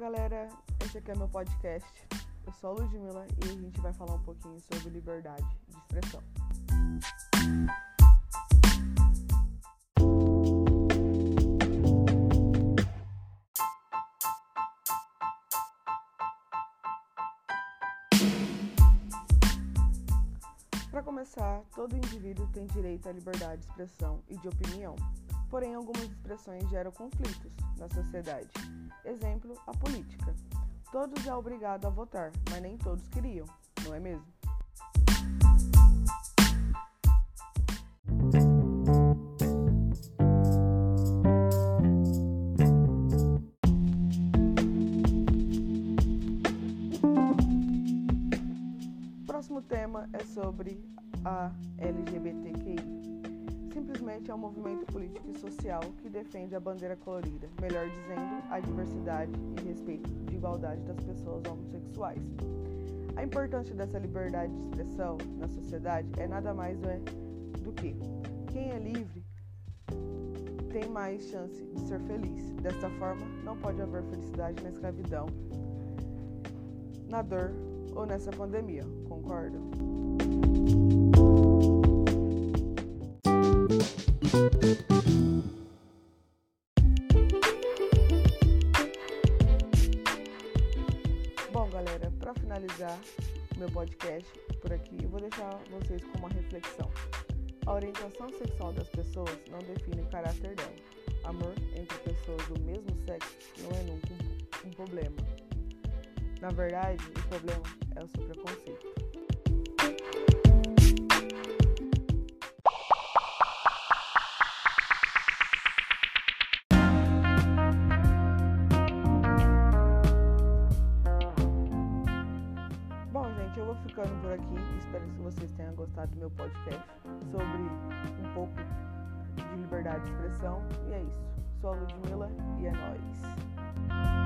galera, esse aqui é meu podcast. Eu sou a Ludmilla e a gente vai falar um pouquinho sobre liberdade de expressão. Para começar, todo indivíduo tem direito à liberdade de expressão e de opinião. Porém, algumas expressões geram conflitos na sociedade. Exemplo, a política. Todos é obrigado a votar, mas nem todos queriam, não é mesmo? O próximo tema é sobre a LGBTQI. Simplesmente é um movimento político e social que defende a bandeira colorida, melhor dizendo, a diversidade e respeito de igualdade das pessoas homossexuais. A importância dessa liberdade de expressão na sociedade é nada mais do que quem é livre tem mais chance de ser feliz. Desta forma, não pode haver felicidade na escravidão, na dor ou nessa pandemia, concordam? Finalizar meu podcast por aqui, eu vou deixar vocês com uma reflexão. A orientação sexual das pessoas não define o caráter dela. Amor entre pessoas do mesmo sexo não é nunca um, problema. Na verdade, o problema é o seu preconceito. eu vou ficando por aqui. Espero que vocês tenham gostado do meu podcast sobre um pouco de liberdade de expressão. E é isso. Sou a Ludmilla e é nóis.